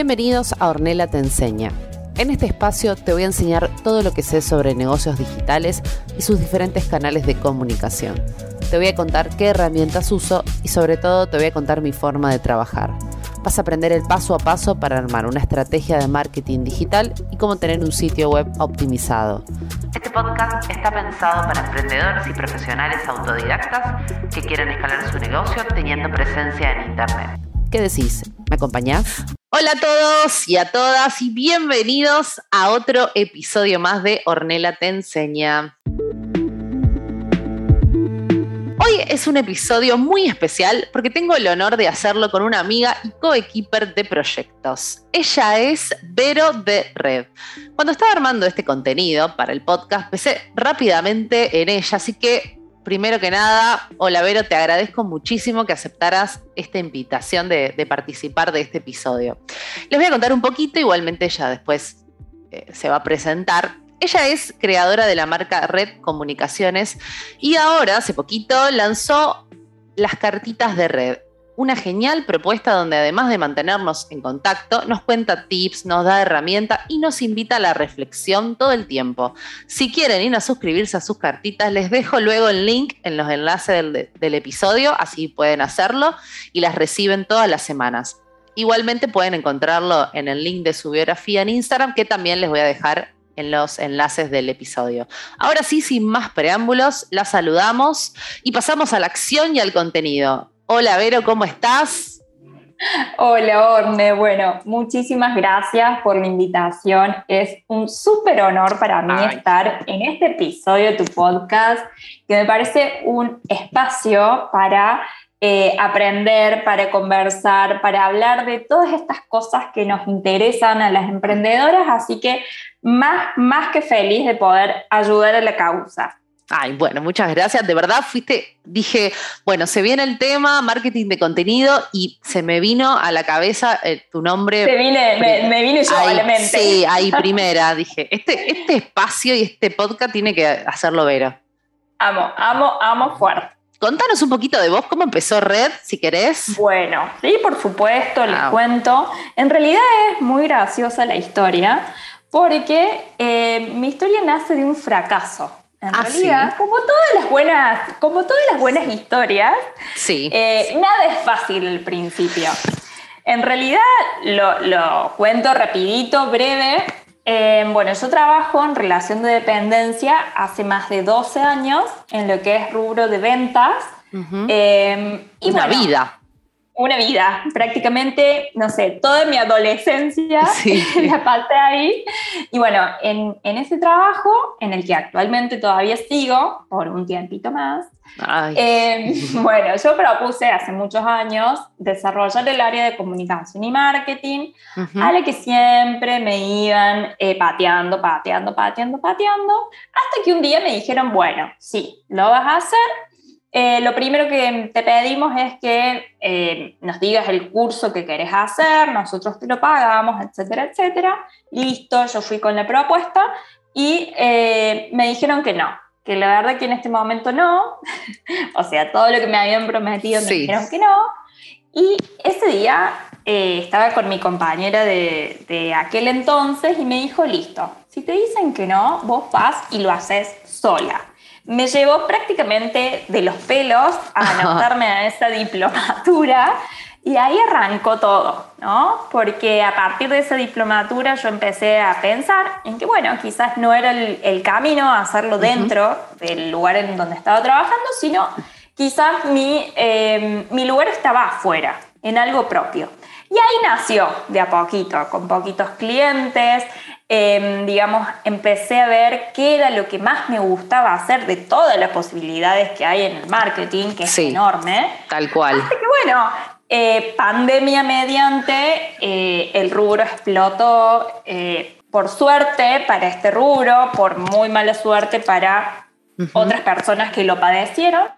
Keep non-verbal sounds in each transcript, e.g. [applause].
Bienvenidos a Ornella Te Enseña. En este espacio te voy a enseñar todo lo que sé sobre negocios digitales y sus diferentes canales de comunicación. Te voy a contar qué herramientas uso y sobre todo te voy a contar mi forma de trabajar. Vas a aprender el paso a paso para armar una estrategia de marketing digital y cómo tener un sitio web optimizado. Este podcast está pensado para emprendedores y profesionales autodidactas que quieren escalar su negocio teniendo presencia en Internet. ¿Qué decís? ¿Me acompañás? Hola a todos y a todas y bienvenidos a otro episodio más de Ornella Te Enseña. Hoy es un episodio muy especial porque tengo el honor de hacerlo con una amiga y coequiper de proyectos. Ella es Vero de Red. Cuando estaba armando este contenido para el podcast, pensé rápidamente en ella, así que primero que nada, hola Vero, te agradezco muchísimo que aceptaras esta invitación de, participar de este episodio. Les voy a contar un poquito, igualmente ella después eh, se va a presentar. Ella es creadora de la marca Red Comunicaciones y ahora, hace poquito, lanzó las cartitas de red una genial propuesta donde además de mantenernos en contacto, nos cuenta tips, nos da herramientas y nos invita a la reflexión todo el tiempo. Si quieren ir a suscribirse a sus cartitas, les dejo luego el link en los enlaces del, episodio, así pueden hacerlo y las reciben todas las semanas. Igualmente pueden encontrarlo en el link de su biografía en Instagram, que también les voy a dejar en los enlaces del episodio. Ahora sí, sin más preámbulos, la saludamos y pasamos a la acción y al contenido. Hola Vero, ¿cómo estás? Hola Orne, bueno, muchísimas gracias por la invitación. Es un súper honor para mí estar en este episodio de tu podcast, que me parece un espacio para eh, aprender, para conversar, para hablar de todas estas cosas que nos interesan a las emprendedoras, así que más, más que feliz de poder ayudar a la causa. Ay, bueno, muchas gracias. De verdad fuiste, dije, bueno, se viene el tema, marketing de contenido, y se me vino a la cabeza eh, tu nombre. Se vine, me, vine yo. Sí, ahí [laughs] primera, dije, este, este espacio y este podcast tiene que hacerlo Vero. Amo, amo, amo fuerte. Contanos un poquito de vos, cómo empezó Red, si querés. Bueno, sí, por supuesto, les cuento. En realidad es muy graciosa la historia, porque eh, mi historia nace de un fracaso. En ah, realidad, como todas las buenas, como todas las buenas historias, sí. Eh, nada es fácil al principio. En realidad, lo, cuento rapidito, breve. Eh, bueno, yo trabajo en relación de dependencia hace más de 12 años en lo que es rubro de ventas. Eh, y Una vida una vida, prácticamente, no sé, toda mi adolescencia [laughs] la pasé ahí. Y bueno, en, ese trabajo, en el que actualmente todavía sigo, por un tiempito más, eh, [laughs] bueno, yo propuse hace muchos años desarrollar el área de comunicación y marketing, a la que siempre me iban eh, pateando, pateando, pateando, pateando, hasta que un día me dijeron, bueno, sí, lo vas a hacer, eh, lo primero que te pedimos es que eh, nos digas el curso que querés hacer, nosotros te lo pagamos, etcétera, etcétera. Listo, yo fui con la propuesta y eh, me dijeron que no, que la verdad que en este momento no. [laughs] o sea, todo lo que me habían prometido me dijeron que no. Y ese día estaba con mi compañera de, de aquel entonces y me dijo, listo, si te dicen que no, vos vas y lo haces sola me llevó prácticamente de los pelos a [laughs] anotarme a esa diplomatura y ahí arrancó todo, ¿no? Porque a partir de esa diplomatura yo empecé a pensar en que, bueno, quizás no era el, camino a hacerlo dentro del lugar en donde estaba trabajando, sino quizás mi, em, mi lugar estaba afuera, en algo propio. Y ahí nació de a poquito, con poquitos clientes, Em, digamos, empecé a ver qué era lo que más me gustaba hacer de todas las posibilidades que hay en el marketing, que es enorme. Tal cual. Así que bueno, eh, pandemia mediante, eh, el rubro explotó, eh, por suerte para este rubro, por muy mala suerte para otras personas que lo padecieron.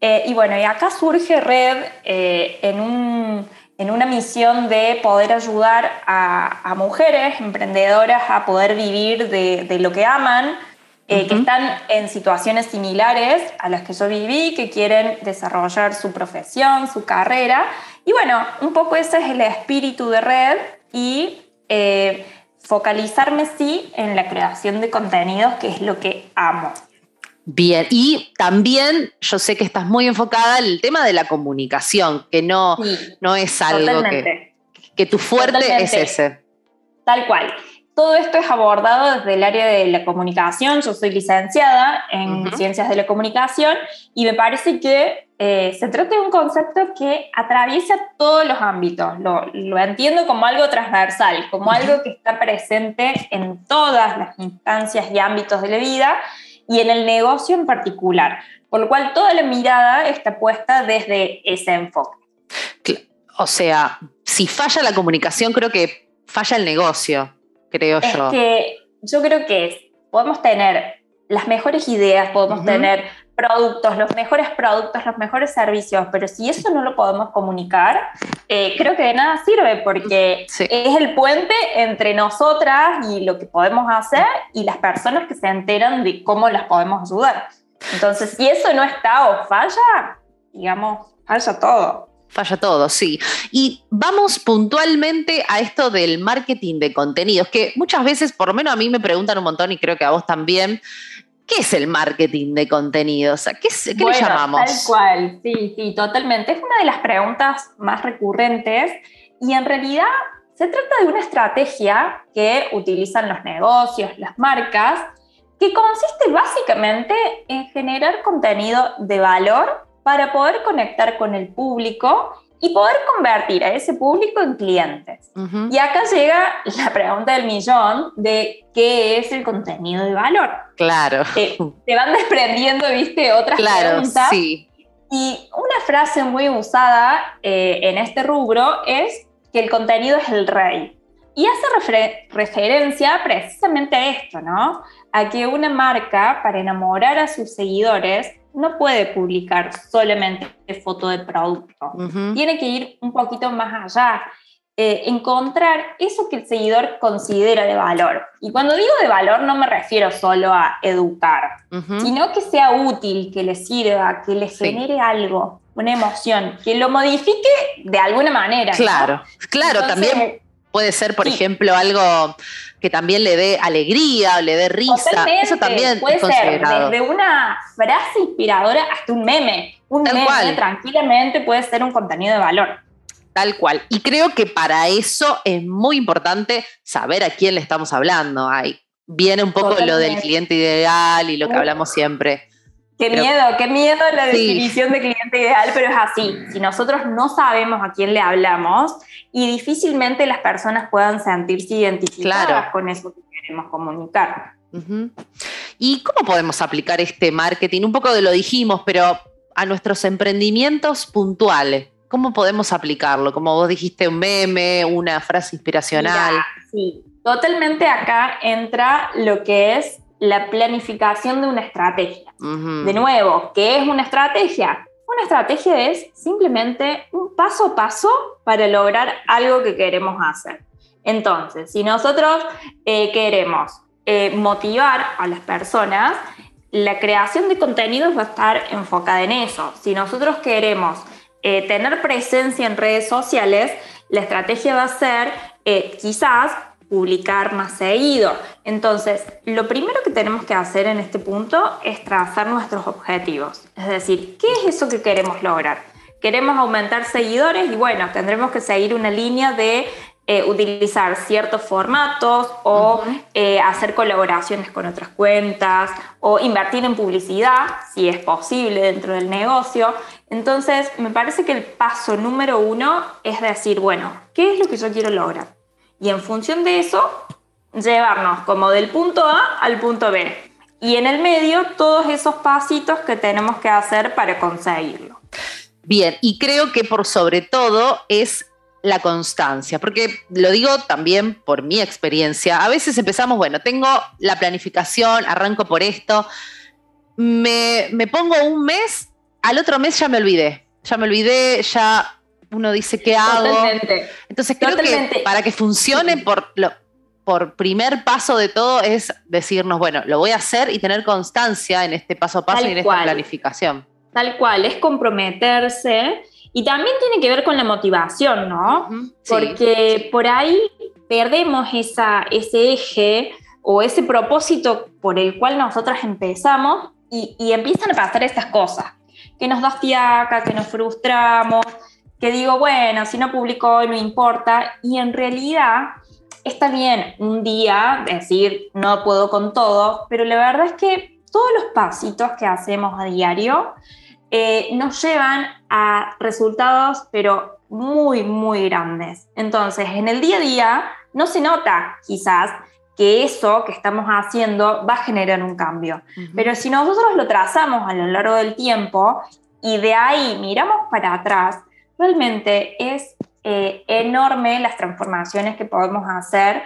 y bueno, y acá surge Red en un en una misión de poder ayudar a, mujeres emprendedoras a poder vivir de, lo que aman, eh, que están en situaciones similares a las que yo viví, que quieren desarrollar su profesión, su carrera. Y bueno, un poco ese es el espíritu de red. y eh, focalizarme sí en la creación de contenidos, que es lo que amo. Bien, y también yo sé que estás muy enfocada en el tema de la comunicación, que no, no es algo que, que, tu fuerte es ese. Tal cual. Todo esto es abordado desde el área de la comunicación. Yo soy licenciada en ciencias de la comunicación y me parece que eh, se trata de un concepto que atraviesa todos los ámbitos. Lo, lo entiendo como algo transversal, como algo que está presente en todas las instancias y ámbitos de la vida y en el negocio en particular, por lo cual toda la mirada está puesta desde ese enfoque. O sea, si falla la comunicación, creo que falla el negocio, creo es yo. Que yo creo que podemos tener las mejores ideas, podemos tener productos, los mejores productos, los mejores servicios, pero si eso no lo podemos comunicar, eh, creo que de nada sirve porque es el puente entre nosotras y lo que podemos hacer y las personas que se enteran de cómo las podemos ayudar. Entonces, si eso no está o falla, digamos, falla todo. Falla todo, sí. Y vamos puntualmente a esto del marketing de contenidos, que muchas veces, por lo menos a mí me preguntan un montón y creo que a vos también, ¿Qué es el marketing de contenidos? ¿Qué, qué le llamamos? Tal cual, sí, sí, totalmente. Es una de las preguntas más recurrentes y en realidad se trata de una estrategia que utilizan los negocios, las marcas, que consiste básicamente en generar contenido de valor para poder conectar con el público y poder convertir a ese público en clientes. Y acá llega la pregunta del millón de qué es el contenido de valor. Claro. Te, van desprendiendo, viste, otras claro, preguntas. Sí. Y una frase muy usada eh, en este rubro es que el contenido es el rey. Y hace referencia precisamente a esto, ¿no? A que una marca, para enamorar a sus seguidores, no puede publicar solamente foto de producto. Tiene que ir un poquito más allá. Eh, encontrar eso que el seguidor considera de valor. Y cuando digo de valor no me refiero solo a educar, sino que sea útil, que le sirva, que le genere algo, una emoción, que lo modifique de alguna manera. Claro, claro, también puede ser, por ejemplo, algo que también le dé alegría o le dé risa. Eso también puede ser desde una frase inspiradora hasta un meme. Un meme tranquilamente puede ser un contenido de valor. Tal cual. Y creo que para eso es muy importante saber a quién le estamos hablando. Ahí viene un poco lo del cliente ideal y lo que hablamos siempre. Qué miedo, qué miedo la definición de cliente ideal, pero es así. Si nosotros no sabemos a quién le hablamos y difícilmente las personas puedan sentirse identificadas con eso que queremos comunicar. ¿Y cómo podemos aplicar este marketing? Un poco de lo dijimos, pero a nuestros emprendimientos puntuales. ¿Cómo podemos aplicarlo? Como vos dijiste, un meme, una frase inspiracional. sí, totalmente acá entra lo que es la planificación de una estrategia. De nuevo, ¿qué es una estrategia? Una estrategia es simplemente un paso a paso para lograr algo que queremos hacer. Entonces, si nosotros eh, queremos eh, motivar a las personas, la creación de contenidos va a estar enfocada en eso. Si nosotros queremos eh, tener presencia en redes sociales, la estrategia va a ser quizás publicar más seguido. Entonces, lo primero que tenemos que hacer en este punto es trazar nuestros objetivos. Es decir, ¿qué es eso que queremos lograr? Queremos aumentar seguidores y bueno, tendremos que seguir una línea de eh, utilizar ciertos formatos o eh, hacer colaboraciones con otras cuentas o invertir en publicidad, si es posible dentro del negocio. Entonces, me parece que el paso número uno es decir, bueno, ¿qué es lo que yo quiero lograr? Y en función de eso llevarnos como del punto A al punto B. Y en el medio todos esos pasitos que tenemos que hacer para conseguirlo. Bien, y creo que por sobre todo es la constancia, porque lo digo también por mi experiencia. A veces empezamos, bueno, tengo la planificación, arranco por esto, me, me pongo un mes, al otro mes ya me olvidé, ya me olvidé, ya uno dice qué hago. Totalmente. Entonces creo que para que funcione por, por primer paso de todo es decirnos, bueno, lo voy a hacer y tener constancia en este paso a paso y en esta planificación. Tal cual, es comprometerse y también tiene que ver con la motivación, ¿no? Porque por ahí perdemos esa, ese eje o ese propósito por el cual nosotras empezamos y, y empiezan a pasar estas cosas, que nos da fiaca, que nos frustramos, que digo, bueno, si no publico hoy no importa, y en realidad está bien un día decir, no puedo con todo, pero la verdad es que todos los pasitos que hacemos a diario eh, nos llevan a resultados, pero muy, muy grandes. Entonces, en el día a día no se nota quizás que eso que estamos haciendo va a generar un cambio. Pero si nosotros lo trazamos a lo largo del tiempo y de ahí miramos para atrás, realmente es eh, enorme las transformaciones que podemos hacer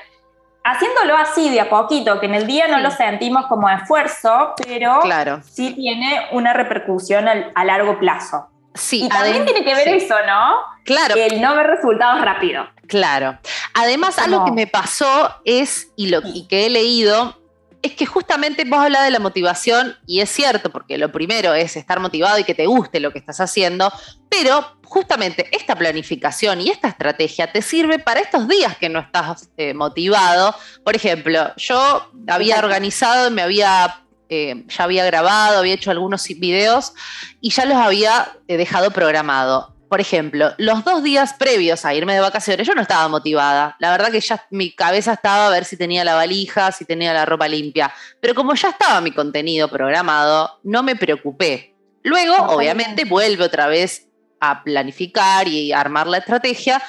haciéndolo así de a poquito, que en el día no lo sentimos como esfuerzo, pero sí tiene una repercusión a largo plazo. Sí, y también tiene que ver eso, ¿no? Claro. El no ver resultados rápido. Claro. Además, algo que me pasó es, y, lo, y que he leído, es que justamente vos hablas de la motivación y es cierto, porque lo primero es estar motivado y que te guste lo que estás haciendo, pero justamente esta planificación y esta estrategia te sirve para estos días que no estás eh, motivado. Por ejemplo, yo había organizado, me había eh, ya había grabado, había hecho algunos videos y ya los había eh, dejado programado por ejemplo, los dos días previos a irme de vacaciones, yo no estaba motivada. La verdad que ya mi cabeza estaba a ver si tenía la valija, si tenía la ropa limpia. Pero como ya estaba mi contenido programado, no me preocupé. Luego, obviamente, vuelve otra vez a planificar y armar la estrategia.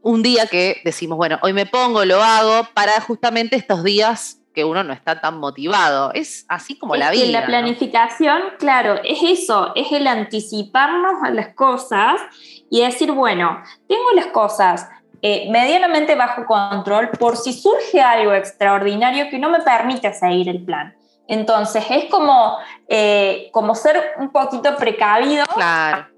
Un día que decimos, bueno, hoy me pongo, lo hago, para justamente estos días que uno no está tan motivado. Es así como la vida. la planificación, claro, es eso, es el anticiparnos a las cosas y decir, bueno, tengo las cosas eh, medianamente bajo control por si surge algo extraordinario que no me permite seguir el plan. Entonces es como, eh, como ser un poquito precavido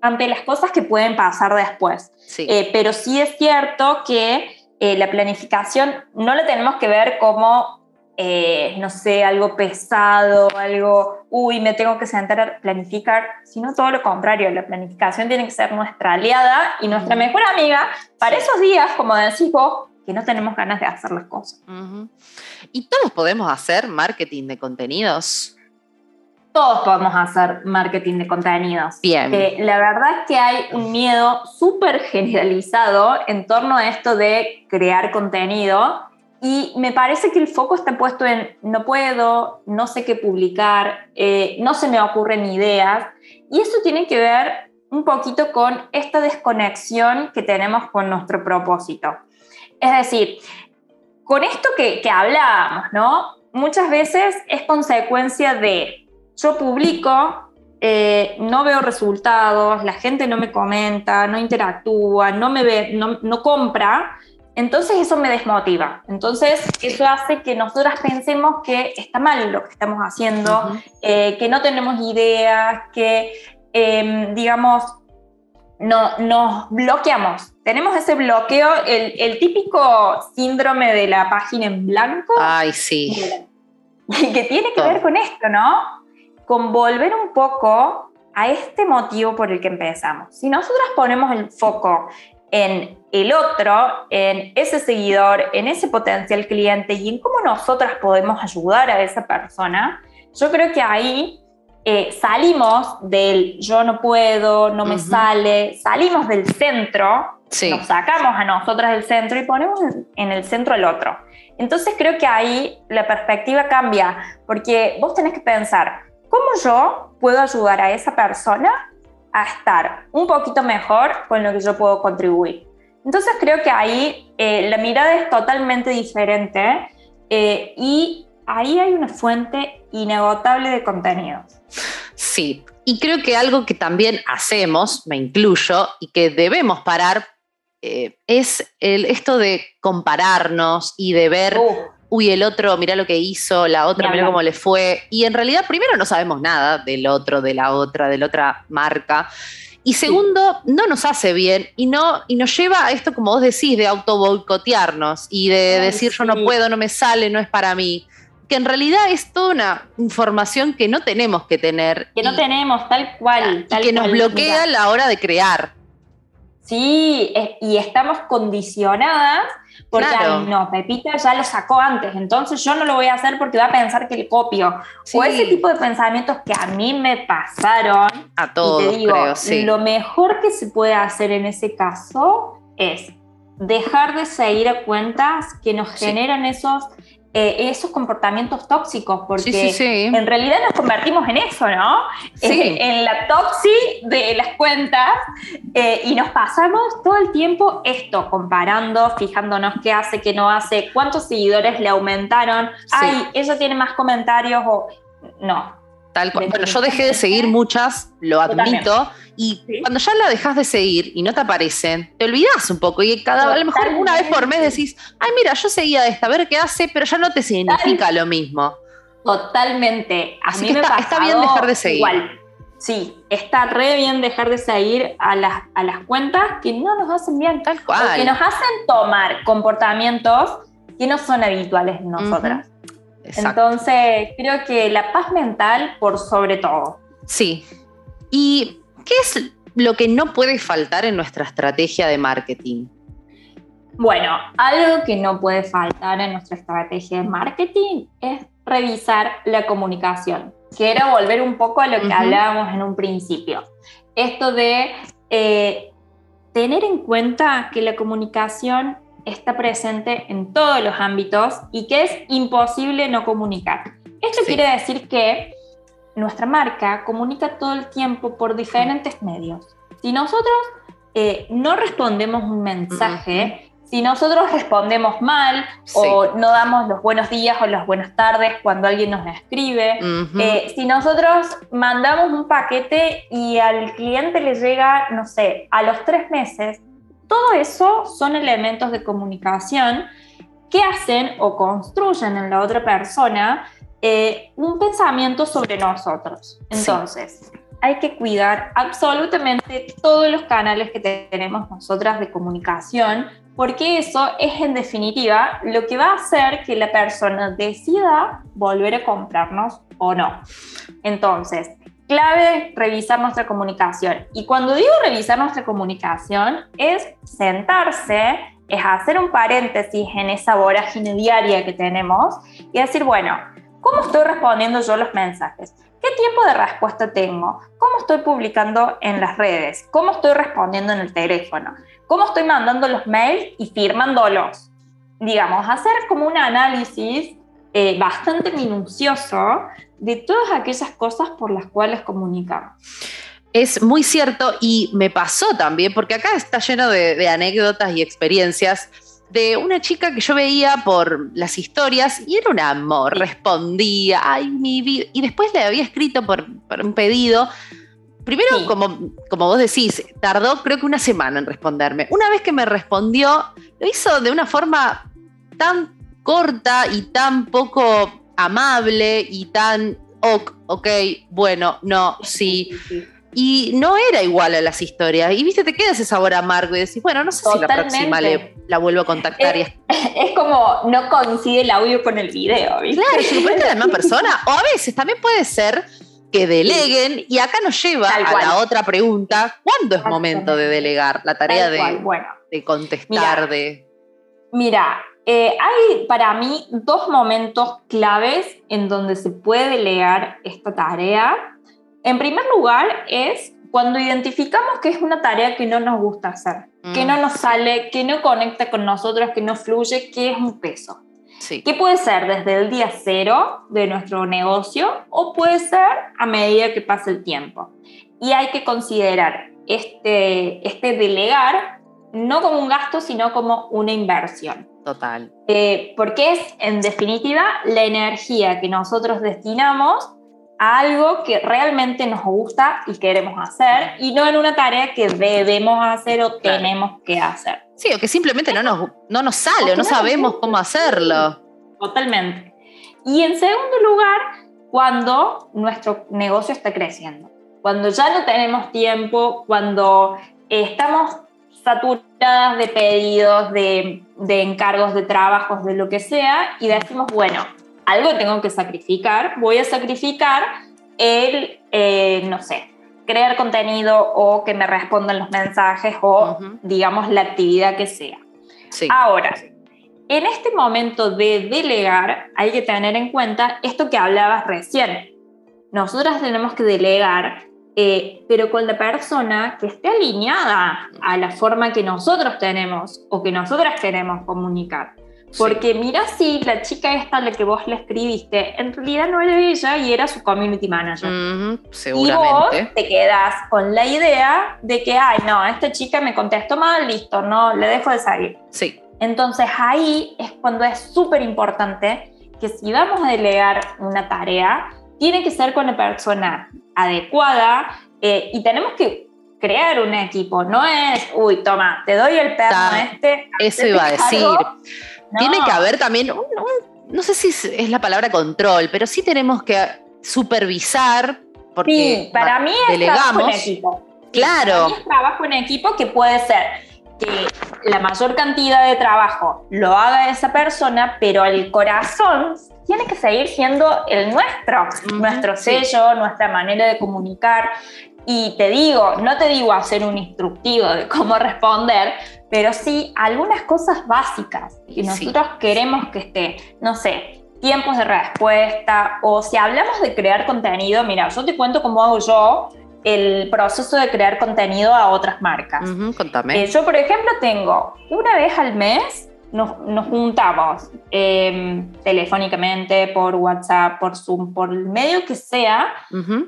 ante las cosas que pueden pasar después. Eh, pero sí es cierto que la planificación no la tenemos que ver como eh, no sé, algo pesado, algo, uy, me tengo que sentar a planificar, sino todo lo contrario, la planificación tiene que ser nuestra aliada y nuestra mejor amiga para esos días, como decís vos, que no tenemos ganas de hacer las cosas. ¿Y todos podemos hacer marketing de contenidos? Todos podemos hacer marketing de contenidos. Bien. la verdad es que hay un miedo súper generalizado en torno a esto de crear contenido y me parece que el foco está puesto en no puedo, no sé qué publicar, eh, no se me ocurren ideas. Y eso tiene que ver un poquito con esta desconexión que tenemos con nuestro propósito. Es decir, con esto que, que hablábamos, ¿no? Muchas veces es consecuencia de yo publico, eh, no veo resultados, la gente no me comenta, no interactúa, no me ve, no, no compra, entonces eso me desmotiva. Entonces eso hace que nosotras pensemos que está mal lo que estamos haciendo, eh, que no tenemos ideas, que, em, digamos, no, nos bloqueamos. Tenemos ese bloqueo, el, típico síndrome de la página en blanco. Ay, sí. [laughs] Que tiene que ver con esto, ¿no? Con volver un poco a este motivo por el que empezamos. Si nosotras ponemos el foco en el otro, en ese seguidor, en ese potencial cliente y en cómo nosotras podemos ayudar a esa persona, yo creo que ahí eh, salimos del yo no puedo, no me sale, salimos del centro, nos sacamos a nosotras del centro y ponemos en el centro el otro. Entonces creo que ahí la perspectiva cambia, porque vos tenés que pensar, ¿cómo yo puedo ayudar a esa persona a estar un poquito mejor con lo que yo puedo contribuir. Entonces creo que ahí eh, la mirada es totalmente diferente eh, y ahí hay una fuente inagotable de contenidos. Sí, y creo que algo que también hacemos, me incluyo, y que debemos parar, eh, es el, esto de compararnos y de ver uy, el otro, mira lo que hizo, la otra, mira cómo le fue. Y en realidad, primero, no sabemos nada del otro, de la otra, de la otra marca. Y segundo, no nos hace bien y, no, y nos lleva a esto, como vos decís, de auto boicotearnos y de decir yo no puedo, no me sale, no es para mí. Que en realidad es toda una información que no tenemos que tener. Que no tenemos, tal cual. y que nos bloquea a la hora de crear. Sí, y estamos condicionadas porque, no, Pepita ya lo sacó antes, entonces yo no lo voy a hacer porque va a pensar que le copio. O ese tipo de pensamientos que a mí me pasaron. A todos, y te digo, Lo mejor que se puede hacer en ese caso es dejar de seguir a cuentas que nos generan esos eh, esos comportamientos tóxicos, porque en realidad nos convertimos en eso, ¿no? Eh, en la toxi de las cuentas eh, y nos pasamos todo el tiempo esto, comparando, fijándonos qué hace, qué no hace, cuántos seguidores le aumentaron, ay, ella tiene más comentarios o no. Tal cual. Bueno, yo dejé de seguir muchas, lo admito. Y cuando ya la dejas de seguir y no te aparecen, te olvidas un poco. Y cada, a lo mejor una vez por mes decís, ay, mira, yo seguía esta, a ver qué hace, pero ya no te significa lo mismo. Totalmente. Así que está, bien dejar de seguir. Igual. Sí, está re bien dejar de seguir a las, a las cuentas que no nos hacen bien. Tal cual. que nos hacen tomar comportamientos que no son habituales en nosotras. Entonces, creo que la paz mental por sobre todo. Sí. Y ¿Qué es lo que no puede faltar en nuestra estrategia de marketing? Bueno, algo que no puede faltar en nuestra estrategia de marketing es revisar la comunicación. Quiero volver un poco a lo que hablábamos en un principio. Esto de eh, tener en cuenta que la comunicación está presente en todos los ámbitos y que es imposible no comunicar. Esto quiere decir que nuestra marca comunica todo el tiempo por diferentes medios. Si nosotros eh, no respondemos un mensaje, si nosotros respondemos mal o no damos los buenos días o las buenas tardes cuando alguien nos escribe, eh, si nosotros mandamos un paquete y al cliente le llega, no sé, a los tres meses, todo eso son elementos de comunicación que hacen o construyen en la otra persona eh, un pensamiento sobre nosotros. Entonces, hay que cuidar absolutamente todos los canales que tenemos nosotras de comunicación, porque eso es en definitiva lo que va a hacer que la persona decida volver a comprarnos o no. Entonces, clave revisar nuestra comunicación. Y cuando digo revisar nuestra comunicación, es sentarse, es hacer un paréntesis en esa vorágine diaria que tenemos y decir, bueno, ¿Cómo estoy respondiendo yo los mensajes? ¿Qué tiempo de respuesta tengo? ¿Cómo estoy publicando en las redes? ¿Cómo estoy respondiendo en el teléfono? ¿Cómo estoy mandando los mails y firmándolos? Digamos, hacer como un análisis eh, bastante minucioso de todas aquellas cosas por las cuales comunicamos. Es muy cierto y me pasó también, porque acá está lleno de anécdotas y experiencias de una chica que yo veía por las historias y era un amor, respondía, ay, mi vida. Y después le había escrito por, un pedido. Primero, como, como vos decís, tardó creo que una semana en responderme. Una vez que me respondió, lo hizo de una forma tan corta y tan poco amable y tan, ok, ok bueno, no, sí. Y no era igual a las historias. Y viste, te queda ese sabor amargo y decís, bueno, no sé si la próxima la vuelvo a contactar. Es, [laughs] es, como no coincide el audio con el video, ¿viste? Claro, lo la misma [laughs] persona. O a veces también puede ser que deleguen y acá nos lleva a la otra pregunta, ¿cuándo es momento de delegar la tarea de, de, contestar? Mira, de... mira eh, hay para mí dos momentos claves en donde se puede delegar esta tarea en primer lugar es cuando identificamos que es una tarea que no nos gusta hacer, que no mm. nos sale, que no conecta con nosotros, que no fluye, que es un peso. Sí. Que puede ser desde el día cero de nuestro negocio o puede ser a medida que pasa el tiempo. Y hay que considerar este, este delegar no como un gasto, sino como una inversión. Total. Eh, porque es, en definitiva, la energía que nosotros destinamos algo que realmente nos gusta y queremos hacer y no en una tarea que debemos hacer o tenemos que hacer. Sí, o que simplemente no nos, no nos sale o no sabemos cómo hacerlo. Totalmente. Y en segundo lugar, cuando nuestro negocio está creciendo, cuando ya no tenemos tiempo, cuando estamos saturadas de pedidos, de, de encargos, de trabajos, de lo que sea, y decimos, bueno, algo tengo que sacrificar, voy a sacrificar el, eh, no sé, crear contenido o que me respondan los mensajes o, digamos, la actividad que sea. Ahora, en este momento de delegar, hay que tener en cuenta esto que hablabas recién. Nosotras tenemos que delegar, eh, pero con la persona que esté alineada a la forma que nosotros tenemos o que nosotras queremos comunicar. Porque mira si la chica esta a la que vos le escribiste, en realidad no era ella y era su community manager. seguramente. Y vos te quedas con la idea de que, ay, no, esta chica me contestó mal, listo, no, le dejo de salir. Sí. Entonces ahí es cuando es súper importante que si vamos a delegar una tarea, tiene que ser con la persona adecuada eh, y tenemos que crear un equipo, no es, uy, toma, te doy el perro a este. Eso iba a decir. Tiene que haber también, no sé si es la palabra control, pero sí tenemos que supervisar. Porque sí, para mí es trabajo en equipo. Claro. Para mí es trabajo en equipo que puede ser que la mayor cantidad de trabajo lo haga esa persona, pero el corazón tiene que seguir siendo el nuestro, nuestro sello, nuestra manera de comunicar. Y te digo, no te digo hacer un instructivo de cómo [laughs] responder, pero sí algunas cosas básicas que nosotros queremos que esté, no sé, tiempos de respuesta o si hablamos de crear contenido, mira, yo te cuento cómo hago yo el proceso de crear contenido a otras marcas. contame. Eh, yo, por ejemplo, tengo una vez al mes nos, nos juntamos em, telefónicamente, por WhatsApp, por Zoom, por el medio que sea,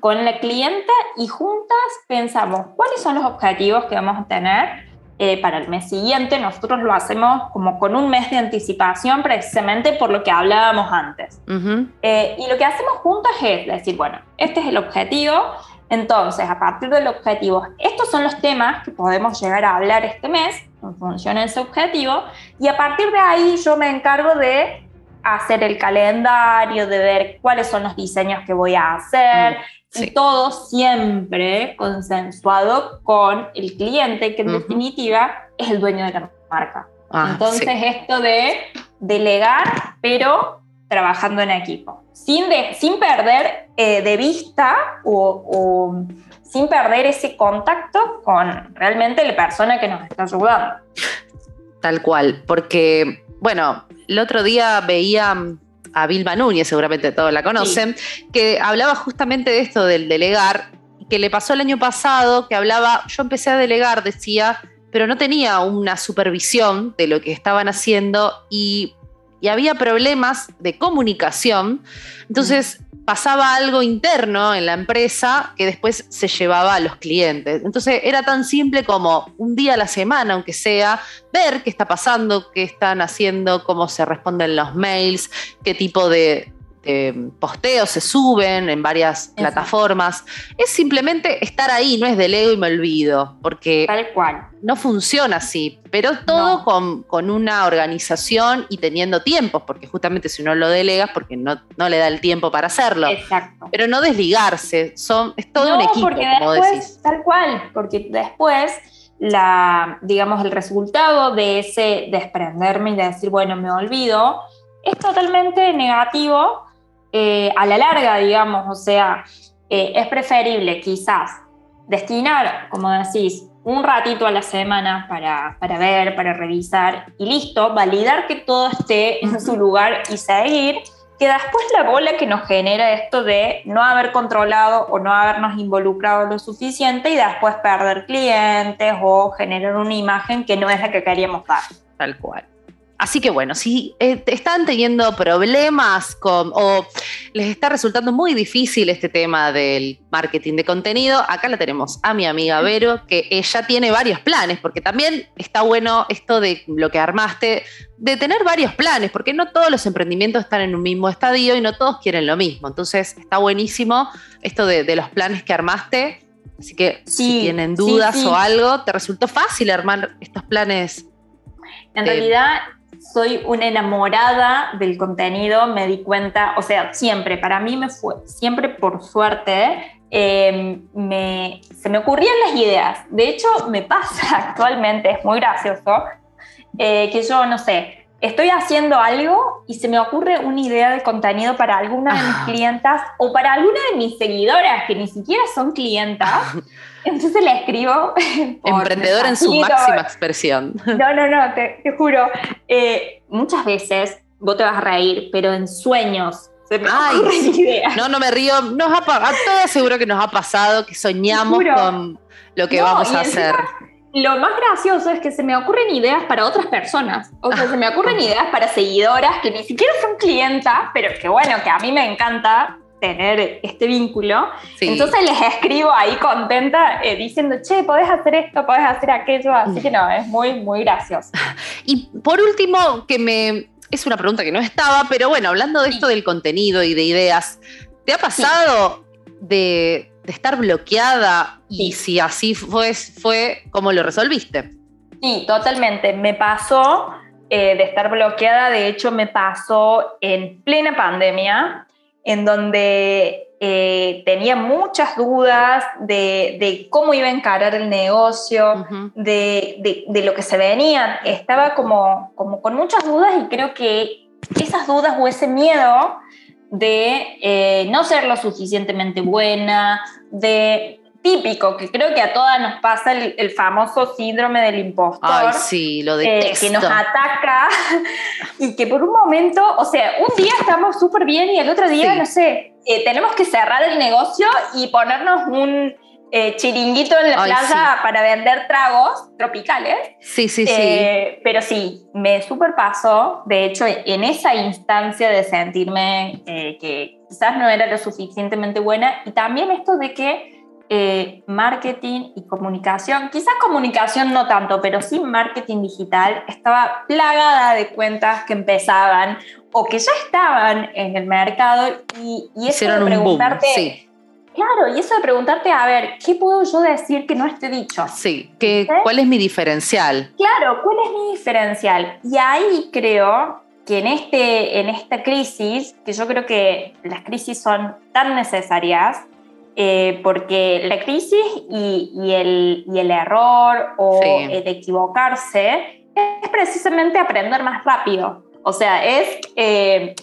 con la clienta y juntas pensamos cuáles son los objetivos que vamos a tener eh, para el mes siguiente. Nosotros lo hacemos como con un mes de anticipación, precisamente por lo que hablábamos antes. Eh, y lo que hacemos juntas es decir, bueno, este es el objetivo. Entonces, a partir del objetivo, estos son los temas que podemos llegar a hablar este mes en función de ese objetivo y a partir de ahí yo me encargo de hacer el calendario, de ver cuáles son los diseños que voy a hacer y todo siempre consensuado con el cliente que en definitiva es el dueño de la marca. Ah, Entonces esto de delegar, pero trabajando en equipo, sin, de, sin perder eh, de vista o sin perder ese contacto con realmente la persona que nos está ayudando. Tal cual, porque, bueno, el otro día veía a Vilma Núñez, seguramente todos la conocen, que hablaba justamente de esto del delegar, que le pasó el año pasado, que hablaba, yo empecé a delegar, decía, pero no tenía una supervisión de lo que estaban haciendo y, y había problemas de comunicación. Entonces, pasaba algo interno en la empresa que después se llevaba a los clientes. Entonces era tan simple como un día a la semana, aunque sea, ver qué está pasando, qué están haciendo, cómo se responden los mails, qué tipo de, posteos se suben en varias plataformas. Es simplemente estar ahí, no es del ego y me olvido, porque Tal cual. no funciona así, pero todo con, una organización y teniendo tiempos, porque justamente si uno lo delegas, porque no, no le da el tiempo para hacerlo. Exacto. Pero no desligarse, son, es todo un equipo, porque después, Tal cual, porque después la, digamos, el resultado de ese desprenderme y de decir, bueno, me olvido, es totalmente negativo eh, a la larga, digamos, o sea, eh, es preferible quizás destinar, como decís, un ratito a la semana para, para, ver, para revisar y listo, validar que todo esté en su lugar y seguir, que después la bola que nos genera esto de no haber controlado o no habernos involucrado lo suficiente y después perder clientes o generar una imagen que no es la que queríamos dar. Tal cual. Así que bueno, si eh, están teniendo problemas con, o les está resultando muy difícil este tema del marketing de contenido, acá la tenemos a mi amiga Vero, que ella tiene varios planes, porque también está bueno esto de lo que armaste, de tener varios planes, porque no todos los emprendimientos están en un mismo estadio y no todos quieren lo mismo. Entonces está buenísimo esto de, los planes que armaste. Así que si tienen dudas o algo, ¿te resultó fácil armar estos planes? En realidad soy una enamorada del contenido, me di cuenta, o sea, siempre, para mí me fue, siempre por suerte, em, me, se me ocurrían las ideas. De hecho, me pasa [laughs] actualmente, es muy gracioso, eh, que yo, no sé, estoy haciendo algo y se me ocurre una idea de contenido para alguna de mis ah. clientas o para alguna de mis seguidoras que ni siquiera son clientas. [laughs] Entonces le escribo. [laughs] Emprendedor en su máxima expresión. No, no, no, te, juro. Eh, muchas veces, vos te vas a reír, pero en sueños se me Ay, ideas. No, no me río. Nos ha, a seguro que nos ha pasado que soñamos con lo que vamos a hacer lo más gracioso es que se me ocurren ideas para otras personas. O sea, se me ocurren [laughs] ideas para seguidoras que ni siquiera son clientas, pero que bueno, que a mí me encanta tener este vínculo. Entonces les escribo ahí contenta eh, diciendo, che, podés hacer esto, podés hacer aquello. Así que no, es muy, muy gracioso. [laughs] Y por último, que me... Es una pregunta que no estaba, pero bueno, hablando de esto del contenido y de ideas, ¿te ha pasado de de estar bloqueada y si así fue, fue, ¿cómo lo resolviste? Sí, totalmente. Me pasó eh, de estar bloqueada, de hecho me pasó en plena pandemia, en donde eh, tenía muchas dudas de, cómo iba a encarar el negocio, de, de, lo que se venía. Estaba como, como con muchas dudas y creo que esas dudas o ese miedo de eh, no ser lo suficientemente buena, de típico, que creo que a todas nos pasa el, famoso síndrome del impostor. Ay, sí, lo eh, que nos ataca [laughs] y que por un momento, o sea, un día estamos súper bien y el otro día, no sé, eh, tenemos que cerrar el negocio y ponernos un eh, chiringuito en la plaza para vender tragos tropicales. Sí, sí, sí. Eh, pero sí, me superpasó. De hecho, en esa instancia de sentirme que quizás no era lo suficientemente buena. Y también esto de que marketing y comunicación, quizás comunicación no tanto, pero sí marketing digital, estaba plagada de cuentas que empezaban o que ya estaban en el mercado y, y eso de preguntarte. sí Claro, y eso de preguntarte, a ver, ¿qué puedo yo decir que no esté dicho? Sí, que, ¿cuál es mi diferencial? Claro, ¿cuál es mi diferencial? Y ahí creo que en, este, en esta crisis, que yo creo que las crisis son tan necesarias, eh, porque la crisis y, el, y el, error o el equivocarse es precisamente aprender más rápido. O sea, es... Eh,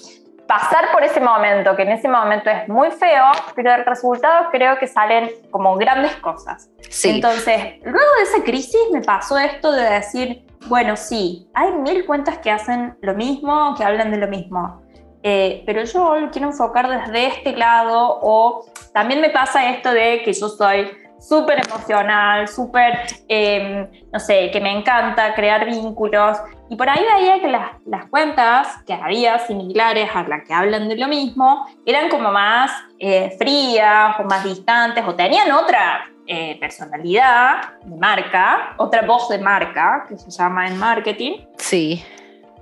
pasar por ese momento, que en ese momento es muy feo, pero el resultado creo que salen como grandes cosas. Entonces, luego de esa crisis me pasó esto de decir, bueno, sí, hay mil cuentas que hacen lo mismo, que hablan de lo mismo, eh, pero yo lo quiero enfocar desde este lado o también me pasa esto de que yo soy súper emocional, súper, em, no sé, que me encanta crear vínculos. Y por ahí veía que las, las, cuentas que había similares a las que hablan de lo mismo eran como más eh, frías o más distantes o tenían otra eh, personalidad de marca, otra voz de marca que se llama en marketing. Sí.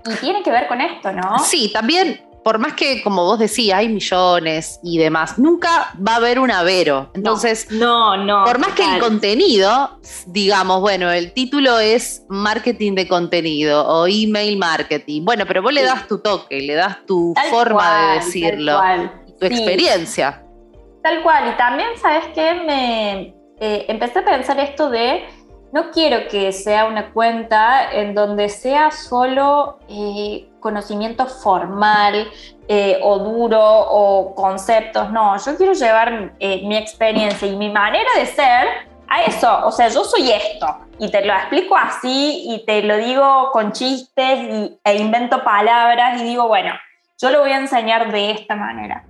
Y tiene que ver con esto, ¿no? Sí, también por más que, como vos decías, hay millones y demás, nunca va a haber un avero. Entonces, no, no. por más que el contenido, digamos, bueno, el título es marketing de contenido o email marketing. Bueno, pero vos le das tu toque, le das tu forma de decirlo, tu experiencia. Tal cual. Y también, ¿sabes qué? Me eh, empecé a pensar esto de no quiero que sea una cuenta en donde sea solo eh, conocimiento formal eh, o duro o conceptos, no, yo quiero llevar eh, mi experiencia y mi manera de ser a eso, o sea, yo soy esto. Y te lo explico así y te lo digo con chistes e invento palabras y digo, bueno, yo lo voy a enseñar de esta manera.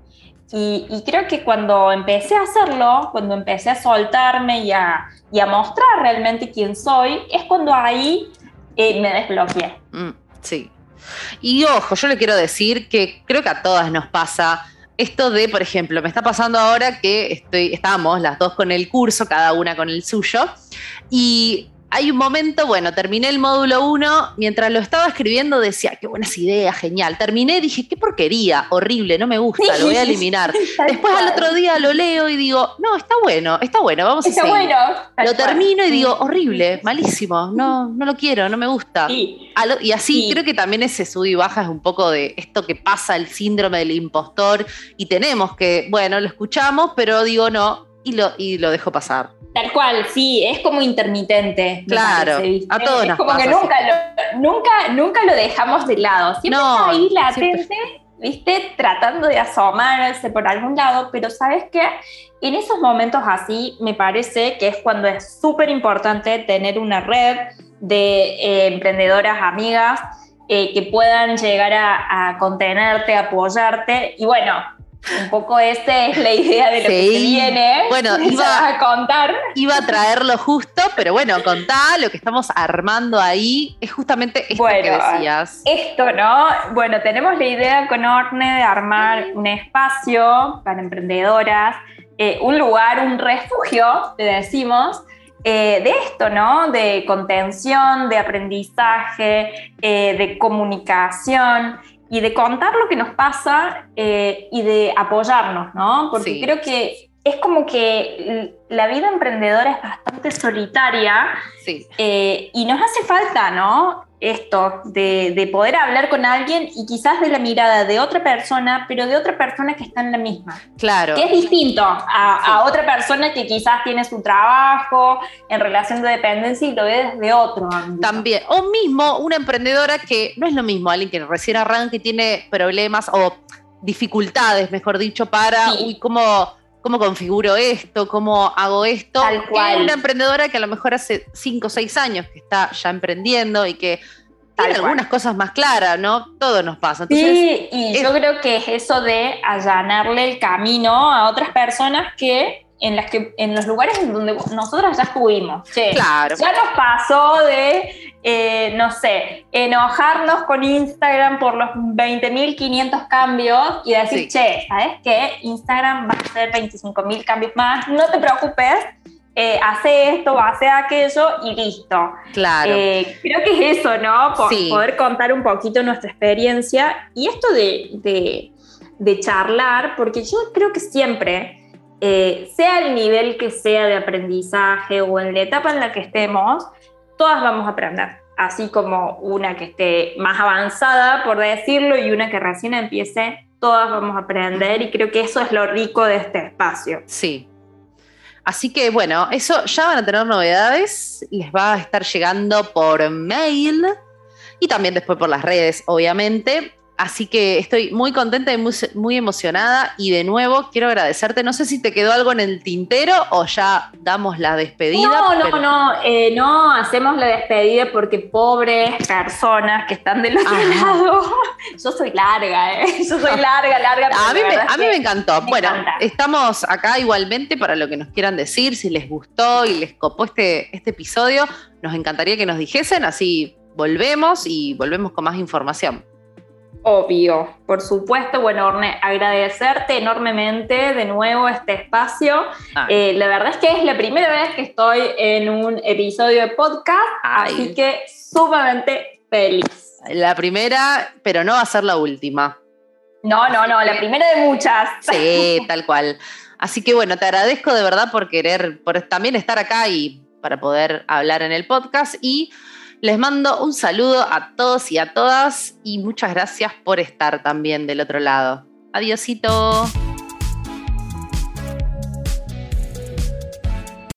Y, creo que cuando empecé a hacerlo, cuando empecé a soltarme y a, mostrar realmente quién soy, es cuando ahí eh, me desbloqueé. Mm, sí. Y ojo, yo le quiero decir que creo que a todas nos pasa esto de, por ejemplo, me está pasando ahora que estoy, estamos las dos con el curso, cada una con el suyo, y hay un momento, bueno, terminé el módulo 1, mientras lo estaba escribiendo decía, qué buenas ideas, genial. Terminé, dije, qué porquería, horrible, no me gusta, lo voy a [laughs] eliminar. Después al otro día lo leo y digo, no, está bueno, está bueno, vamos a seguir. Bueno, lo termino y digo, horrible, malísimo, no, no lo quiero, no me gusta. Y así creo que también ese sub y baja es un poco de esto que pasa, el síndrome del impostor, y tenemos que, bueno, lo escuchamos, pero digo, no, y lo, y lo dejo pasar. Tal cual, sí, es como intermitente. Claro, a todos Es como que nunca nunca, nunca lo dejamos de lado. Siempre está ahí latente, ¿viste? Tratando de asomarse por algún lado, pero ¿sabes qué? En esos momentos así me parece que es cuando es súper importante tener una red de eh, emprendedoras amigas eh, que puedan llegar a, a contenerte, apoyarte. Y bueno, un poco esta es la idea de lo que se viene. Bueno, [laughs] iba a contar. Iba a traerlo justo, pero bueno, contá lo que estamos armando ahí. Es justamente esto que decías. Esto, ¿no? Bueno, tenemos la idea con Orne de armar un espacio para emprendedoras, eh, un lugar, un refugio, te decimos, eh, de esto, ¿no? De contención, de aprendizaje, eh, de comunicación y de contar lo que nos pasa eh, y de apoyarnos, ¿no? Porque creo que es como que la vida emprendedora es bastante solitaria sí. Eh, y nos hace falta, ¿no? Esto de, poder hablar con alguien y quizás de la mirada de otra persona, pero de otra persona que está en la misma. Claro. Que es distinto a, otra persona que quizás tiene su trabajo en relación de dependencia y lo ve desde otro También. O mismo una emprendedora que no es lo mismo, alguien que recién arranca y tiene problemas o dificultades, mejor dicho, para, uy, cómo cómo configuro esto, cómo hago esto. Tal cual. una emprendedora que a lo mejor hace 5 o 6 años que está ya emprendiendo y que tiene algunas cosas más claras, ¿no? Todo nos pasa. sí, y yo creo que es eso de allanarle el camino a otras personas que en, las que, en los lugares en donde nosotros ya estuvimos. claro. Ya nos pasó de, eh, no sé, enojarnos con Instagram por los 20.500 cambios y decir, che, ¿sabes qué? Instagram va a hacer 25.000 cambios más, no te preocupes. Eh, hace esto, hace aquello y listo. Claro. Eh, creo que es eso, ¿no? Poder contar un poquito nuestra experiencia y esto de, de, de charlar, porque yo creo que siempre eh, sea el nivel que sea de aprendizaje o en la etapa en la que estemos, todas vamos a aprender. Así como una que esté más avanzada, por decirlo, y una que recién empiece, todas vamos a aprender y creo que eso es lo rico de este espacio. Sí. Así que bueno, eso ya van a tener novedades, les va a estar llegando por mail y también después por las redes, obviamente. Así que estoy muy contenta y muy, emocionada y de nuevo quiero agradecerte. No sé si te quedó algo en el tintero o ya damos la despedida. No, no, no, eh, no hacemos la despedida porque pobres personas que están del otro lado. [laughs] Yo soy larga, ¿eh? [laughs] Yo soy larga, larga. a, mí me, encantó. bueno, estamos acá igualmente para lo que nos quieran decir, si les gustó y les copó este, este episodio, nos encantaría que nos dijesen, así volvemos y volvemos con más información. Obvio, por supuesto. Bueno, Orne, agradecerte enormemente de nuevo este espacio. Eh, la verdad es que es la primera vez que estoy en un episodio de podcast, así que sumamente feliz. La primera, pero no va a ser la última. No, no, no, la primera de muchas. Sí, [laughs] tal cual. Así que bueno, te agradezco de verdad por querer, por también estar acá y para poder hablar en el podcast y les mando un saludo a todos y a todas y muchas gracias por estar también del otro lado. Adiosito.